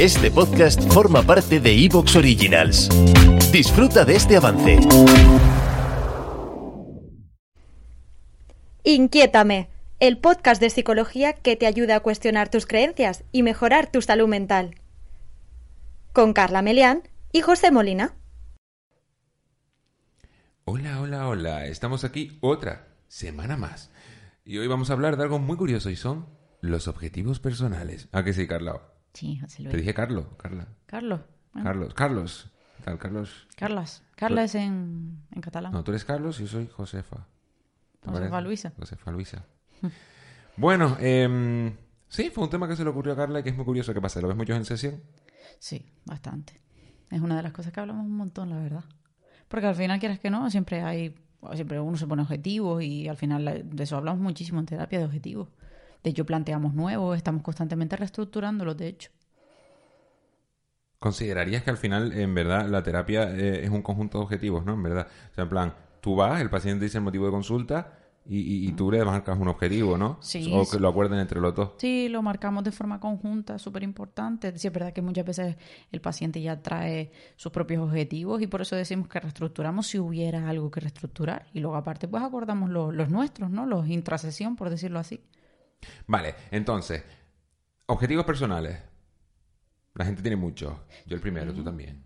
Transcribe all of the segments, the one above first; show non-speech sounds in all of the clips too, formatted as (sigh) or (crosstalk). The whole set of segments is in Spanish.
Este podcast forma parte de Evox Originals. Disfruta de este avance. Inquiétame, el podcast de psicología que te ayuda a cuestionar tus creencias y mejorar tu salud mental. Con Carla Melián y José Molina. Hola, hola, hola. Estamos aquí otra semana más. Y hoy vamos a hablar de algo muy curioso y son los objetivos personales. ¿A qué sí, Carla? Sí, José Luis. Te dije Carlos, Carla. Carlos. bueno, Carlos, Carlos. ¿Qué tal, Carlos? Carlas. Carla es en, en catalán. No, tú eres Carlos y yo soy Josefa. ¿Te Josefa parece? Luisa. Josefa Luisa. (laughs) bueno, em, sí, fue un tema que se le ocurrió a Carla y que es muy curioso. ¿Qué pasa? ¿Lo ves muchos en sesión? Sí, bastante. Es una de las cosas que hablamos un montón, la verdad. Porque al final, quieras que no, siempre hay... Siempre uno se pone objetivos y al final de eso hablamos muchísimo en terapia de objetivos. De hecho, planteamos nuevos, estamos constantemente reestructurándolos, de hecho. ¿Considerarías que al final, en verdad, la terapia eh, es un conjunto de objetivos, ¿no? En verdad. O sea, en plan, tú vas, el paciente dice el motivo de consulta y, y- y tú le marcas un objetivo, ¿no? Sí, O que lo acuerden entre los dos. Sí, lo marcamos de forma conjunta, súper importante. Sí, es verdad que muchas veces el paciente ya trae sus propios objetivos y por eso decimos que reestructuramos si hubiera algo que reestructurar. Y luego aparte pues acordamos lo- los nuestros, ¿no? Los intrasesión, por decirlo así. Vale, entonces, objetivos personales. La gente tiene muchos. Yo el primero, tú también.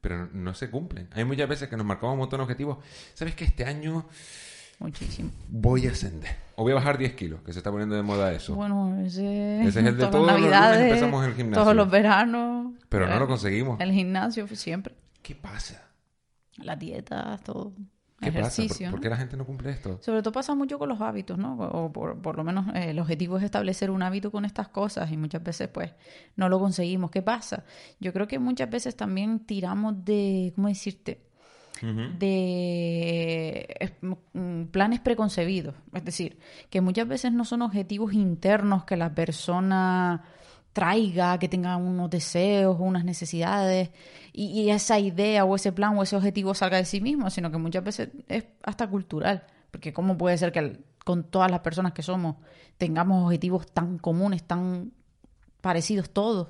Pero no, no se cumplen. Hay muchas veces que nos marcamos un montón de objetivos. ¿Sabes que este año Muchísimo. voy a ascender? O voy a bajar 10 kilos, que se está poniendo de moda eso. Bueno, ese, Ese es el de todos los lunes empezamos el gimnasio. todos los veranos. Pero no Eh, lo conseguimos. El gimnasio siempre. ¿Qué pasa? Las dietas, todo. ¿Qué pasa? ¿Por, Ejercicio, por qué la gente no cumple esto? Sobre todo pasa mucho con los hábitos, ¿no? O por, por lo menos eh, el objetivo es establecer un hábito con estas cosas y muchas veces pues no lo conseguimos. ¿Qué pasa? Yo creo que muchas veces también tiramos de, ¿cómo decirte? De eh, mm, planes preconcebidos. Es decir, que muchas veces no son objetivos internos que la persona traiga, que tenga unos deseos unas necesidades y, esa idea o ese plan o ese objetivo salga de sí mismo, sino que muchas veces es hasta cultural. Porque ¿cómo puede ser que con todas las personas que somos tengamos objetivos tan comunes, tan parecidos todos?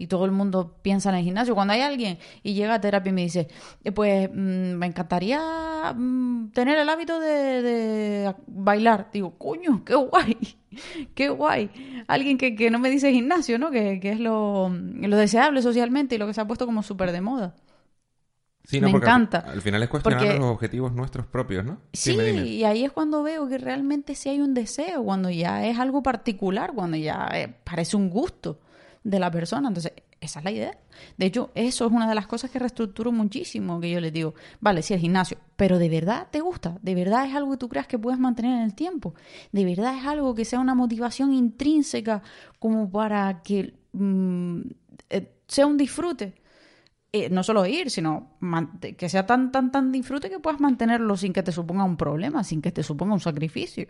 Y todo el mundo piensa en el gimnasio. Cuando hay alguien y llega a terapia y me dice, eh, pues mm, me encantaría mm, tener el hábito de, de bailar. Digo, coño, qué guay, (laughs) qué guay. Alguien que, que no me dice gimnasio, ¿no? Que, que es lo, lo deseable socialmente y lo que se ha puesto como súper de moda. Sí, Me al- encanta. Al, final es cuestionar Porque- los objetivos nuestros propios, ¿no? Sí, y ahí es cuando veo que realmente sí hay un deseo, cuando ya es algo particular, cuando ya eh, parece un gusto de la persona. Entonces, esa es la idea. De hecho, eso es una de las cosas que reestructuro muchísimo, que yo les digo, vale, sí, el gimnasio, pero ¿de verdad te gusta? ¿De verdad es algo que tú creas que puedes mantener en el tiempo? ¿De verdad es algo que sea una motivación intrínseca como para que mm, eh, sea un disfrute? eh, no solo ir, sino que sea tan, tan, tan disfrute que puedas mantenerlo sin que te suponga un problema, sin que te suponga un sacrificio.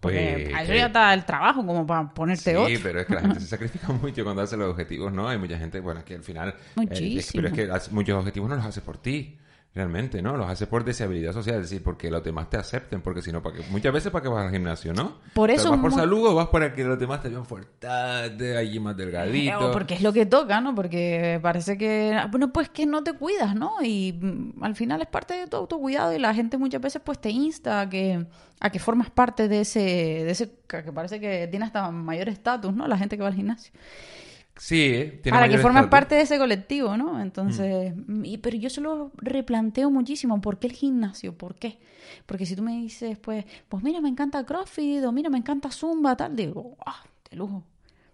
Porque Pues, para eso que- ya está el trabajo, como para ponerte Sí, otro. pero es que la gente (laughs) se sacrifica mucho cuando hace los objetivos, ¿no? Hay mucha gente, bueno, que al final... eh, es- Muchísimo. pero es que muchos objetivos no los hace por ti, realmente, ¿no? Los hace por deseabilidad social, es decir, porque los demás te acepten, porque si no, para que, muchas veces para que vas al gimnasio, ¿no? Por O sea, eso ¿Vas por mu- salud o vas para que los demás te vean fuerte, allí más delgadito? O porque es lo que toca, ¿no? Porque parece que, bueno, pues que no te cuidas, ¿no? Y mm, al final es parte de tu autocuidado y la gente muchas veces pues te insta a que, a que formas parte de ese, de ese, que que parece que tiene hasta mayor estatus, ¿no? La gente que va al gimnasio. Sí, ¿eh? Tiene para que formes estatus. parte de ese colectivo, ¿no? Entonces, y- pero yo se lo replanteo muchísimo. ¿Por qué el gimnasio? ¿Por qué? Porque si tú me dices, pues, pues mira, me encanta CrossFit o mira, me encanta Zumba, tal, digo, ¡ah, de lujo!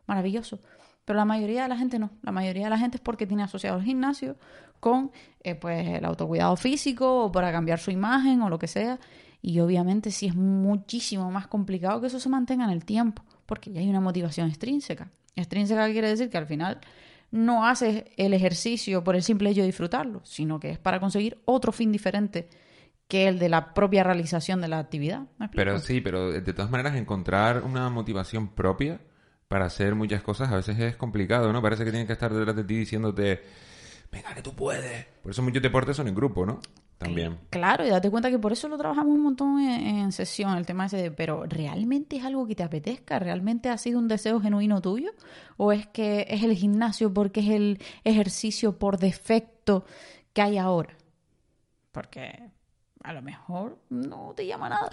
Maravilloso. Pero la mayoría de la gente no. La mayoría de la gente es porque tiene asociado el gimnasio con, eh, pues, el autocuidado físico o para cambiar su imagen o lo que sea. Y obviamente sí es muchísimo más complicado que eso se mantenga en el tiempo, porque ya hay una motivación extrínseca. Extrínseca quiere decir que al final no haces el ejercicio por el simple hecho de disfrutarlo, sino que es para conseguir otro fin diferente que el de la propia realización de la actividad. Pero sí, pero de todas maneras encontrar una motivación propia para hacer muchas cosas a veces es complicado, ¿no? Parece que tienen que estar detrás de ti diciéndote, venga, que tú puedes. Por eso muchos deportes son en grupo, ¿no? También. Claro, y date cuenta que por eso lo trabajamos un montón en, en sesión, el tema ese de, pero ¿realmente es algo que te apetezca? ¿Realmente ha sido un deseo genuino tuyo? ¿O es que es el gimnasio porque es el ejercicio por defecto que hay ahora? Porque a lo mejor no te llama nada.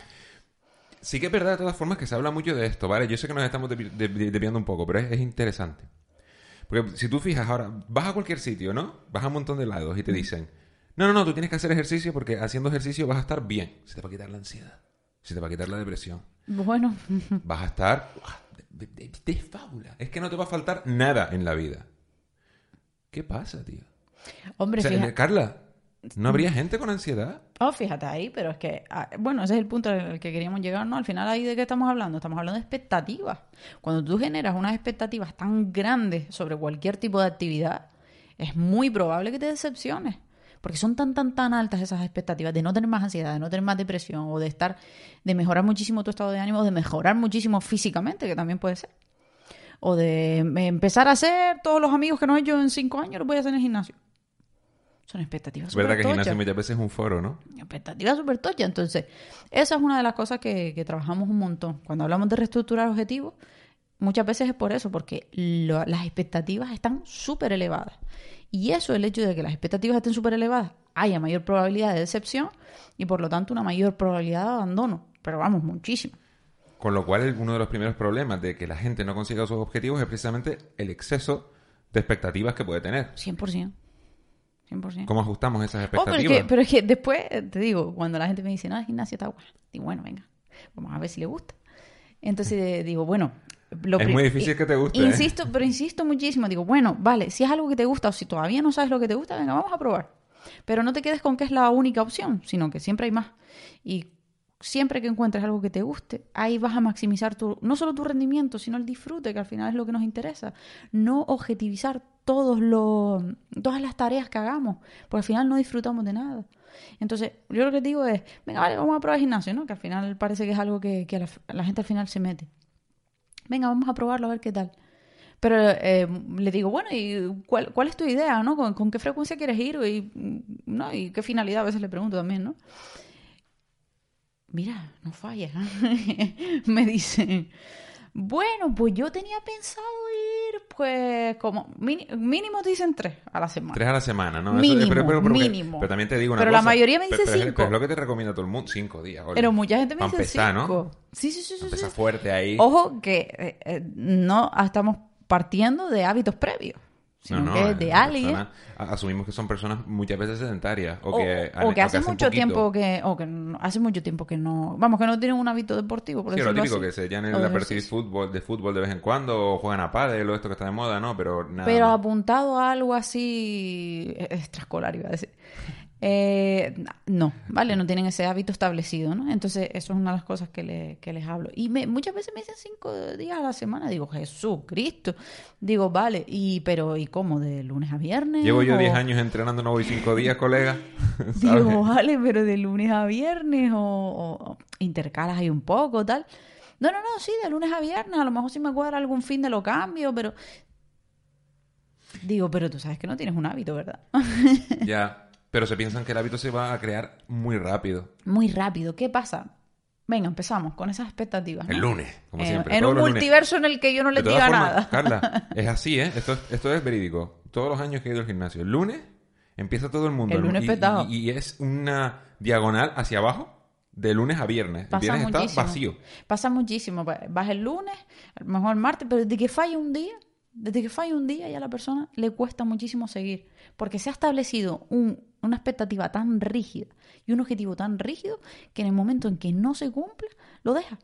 Sí que es verdad de todas formas que se habla mucho de esto, ¿vale? Yo sé que nos estamos desvi- desvi- desviando un poco, pero es, es interesante. Porque si tú fijas ahora, vas a cualquier sitio, ¿no? Vas a un montón de lados y te dicen, no, no, no, tú tienes que hacer ejercicio porque haciendo ejercicio vas a estar bien. Se te va a quitar la ansiedad, se te va a quitar la depresión. Bueno, (laughs) Vas a estar ¡guau! de, de- de fábula. Es que no te va a faltar nada en la vida. ¿Qué pasa, tío? hombre, O sea, fíjate. Carla, ¿no habría gente con ansiedad? Oh, fíjate ahí, pero es que, ah, bueno, ese es el punto al que queríamos llegar, ¿no? Al final ahí de qué estamos hablando, estamos hablando de expectativas. Cuando tú generas unas expectativas tan grandes sobre cualquier tipo de actividad, es muy probable que te decepciones. Porque son tan, tan, tan altas esas expectativas de no tener más ansiedad, de no tener más depresión, o de estar, de mejorar muchísimo tu estado de ánimo, de mejorar muchísimo físicamente, que también puede ser. O de empezar a hacer todos los amigos que no he hecho en cinco años, los voy a hacer en el gimnasio. Son expectativas Es verdad que el gimnasio muchas veces es un foro, ¿no? Expectativa súper tocha. Entonces, esa es una de las cosas que, que trabajamos un montón. Cuando hablamos de reestructurar objetivos, muchas veces es por eso, porque lo- las expectativas están súper elevadas. Y eso, el hecho de que las expectativas estén súper elevadas, haya mayor probabilidad de decepción y por lo tanto una mayor probabilidad de abandono. Pero vamos, muchísimo. Con lo cual, uno de los primeros problemas de que la gente no consiga sus objetivos es precisamente el exceso de expectativas que puede tener. 100%. 100%. ¿Cómo ajustamos esas Oh, pero, es expectativas? que, pero es que después, te digo, cuando la gente me dice, no, el gimnasio está bueno, digo, bueno, venga, vamos a ver si le gusta. Entonces digo, bueno, lo Es muy difícil que te guste, ¿eh? Insisto, pero insisto muchísimo, digo, bueno, vale, si es algo que te gusta o si todavía no sabes lo que te gusta, venga, vamos a probar. Pero no te quedes con que es la única opción, sino que siempre hay más. Y siempre que encuentres algo que te guste, ahí vas a maximizar tu, no solo tu rendimiento, sino el disfrute, que al final es lo que nos interesa. No objetivizar todos los, todas las tareas que hagamos, porque al final no disfrutamos de nada. Entonces, yo lo que digo es, venga, vale, vamos a probar el gimnasio, ¿no? Que al final parece que es algo que, que a la, a la gente al final se mete. Venga, vamos a probarlo a ver qué tal. Pero eh, le digo, bueno, ¿y cuál, cuál es tu idea, no? ¿Con, con qué frecuencia quieres ir? Y, ¿no? ¿Y qué finalidad? A veces le pregunto también, ¿no? Mira, no falla. (laughs) Me dice, bueno, pues yo tenía pensado ir, pues, como mínimo te dicen tres a la semana. Tres a la semana, ¿no? Mínimo, porque- mínimo. pero también te digo una Pero la cosa, mayoría me pero- dice pero cinco. Pero es lo que te recomienda todo el mundo. Cinco días. oye. Pero mucha gente me Pa' dice ¿no? cinco. Sí, sí, sí, sí, Empezar sí. fuerte ahí. Ojo que eh, eh, no estamos partiendo de hábitos previos, sino No, no, que eh, de alguien persona- asumimos que son personas muchas veces sedentarias o, o, que, o que hace un mucho poquito. tiempo que o que no- hace mucho tiempo que no vamos que no tienen un hábito deportivo por Sí, lo típico así. que se llaman el ejercicio. fútbol, de fútbol de vez en cuando o juegan a pádel o esto que está de moda, ¿no? Pero nada pero más. apuntado a algo así eh, extraescolar iba a decir Eh, no, ¿vale? No tienen ese hábito establecido, ¿no? Entonces, eso es una de las cosas que, le- que les hablo. Y me, muchas veces me dicen cinco días a la semana. Digo, Jesucristo. Digo, vale, y pero ¿y cómo? ¿De lunes a viernes? Llevo yo ¿O- 10 años entrenando, no voy 5 días, colega. (laughs) (laughs) ¿sabes? Digo, vale, pero de lunes a viernes o, o- o intercalas ahí un poco, tal. No, no, no, sí, de lunes a viernes. A lo mejor si me cuadra algún fin de lo cambio, pero... Digo, pero tú sabes que no tienes un hábito, ¿verdad? Ya, (laughs) pero se piensan que el hábito se va a crear muy rápido. Muy rápido. ¿Qué pasa? Venga, empezamos con esas expectativas. ¿no? El lunes, como En- siempre. En un lunes. multiverso en el que yo no les todas diga formas, nada. Carla, (laughs) es así, ¿eh? Esto, es- esto es verídico. Todos los años que he ido al gimnasio, el lunes empieza todo el mundo. El lunes y, petado. y- y es una diagonal hacia abajo de lunes a viernes. El viernes está vacío. Pasa muchísimo. Va- Vas el lunes, a lo mejor el martes, pero desde que falla un día, desde que falla un día ya a la persona le cuesta muchísimo seguir. Porque se ha establecido un- una expectativa tan rígida y un objetivo tan rígido que en el momento en que no se cumpla, lo deja.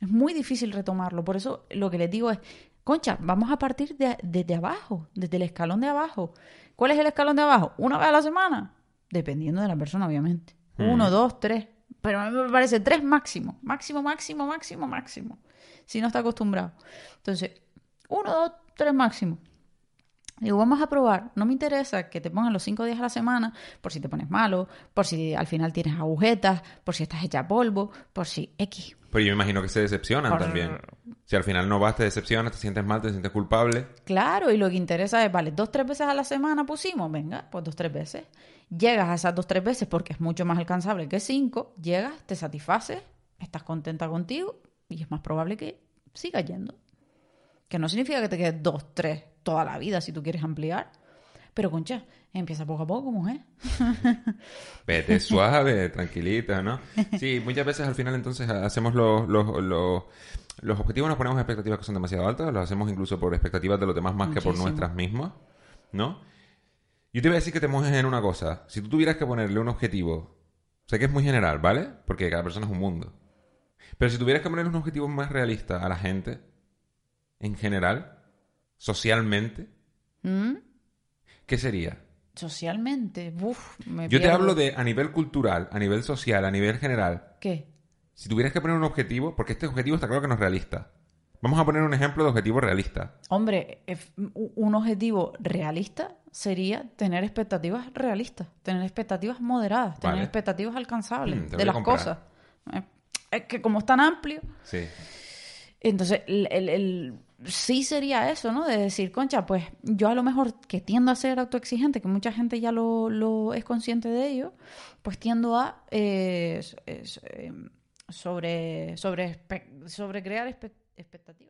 Es muy difícil retomarlo. Por eso lo que les digo es, concha, vamos a partir de, desde abajo, desde el escalón de abajo. ¿Cuál es el escalón de abajo? ¿Una vez a la semana? Dependiendo de la persona, obviamente. Uno, dos, tres. Pero a mí me parece tres máximo. Máximo, máximo, máximo, máximo. Si no está acostumbrado. Entonces, uno, dos, tres máximo. Digo, vamos a probar. No me interesa que te pongan los cinco días a la semana por si te pones malo, por si al final tienes agujetas, por si estás hecha polvo, por si X. Pero yo me imagino que se decepcionan Por- también. Si al final no vas, te decepcionas, te sientes mal, te sientes culpable. Claro, y lo que interesa es, vale, dos, tres veces a la semana pusimos, venga, pues dos, tres veces. Llegas a esas dos, tres veces porque es mucho más alcanzable que cinco, llegas, te satisfaces, estás contenta contigo y es más probable que sigas yendo. Que no significa que te quedes dos, tres toda la vida si tú quieres ampliar. Pero, concha, empieza poco a poco, mujer. (laughs) Vete suave, tranquilita, ¿no? Sí, muchas veces al final entonces hacemos los, los, los, los objetivos, nos ponemos expectativas que son demasiado altas, los hacemos incluso por expectativas de los demás más que por nuestras mismas, ¿no? Yo te voy a decir que te mojes en una cosa. Si tú tuvieras que ponerle un objetivo, sé que es muy general, ¿vale? Porque cada persona es un mundo. Pero si tuvieras que ponerle un objetivo más realista a la gente, en general, socialmente, ¿Mm? ¿qué sería? Socialmente, me Yo te hablo de a nivel cultural, a nivel social, a nivel general. ¿Qué? Si tuvieras que poner un objetivo, porque este objetivo está claro que no es realista. Vamos a poner un ejemplo de objetivo realista. Hombre, u- un objetivo realista sería tener expectativas realistas, tener expectativas moderadas, tener expectativas alcanzables Mm, de las comprar. cosas. Eh, Es que como es tan amplio, Sí. entonces el, el- el- sí sería eso, ¿no? De decir, concha, pues yo a lo mejor que tiendo a ser autoexigente, que mucha gente ya lo, lo es consciente de ello, pues tiendo a eh, eh, sobre, sobre, sobre crear expectativas.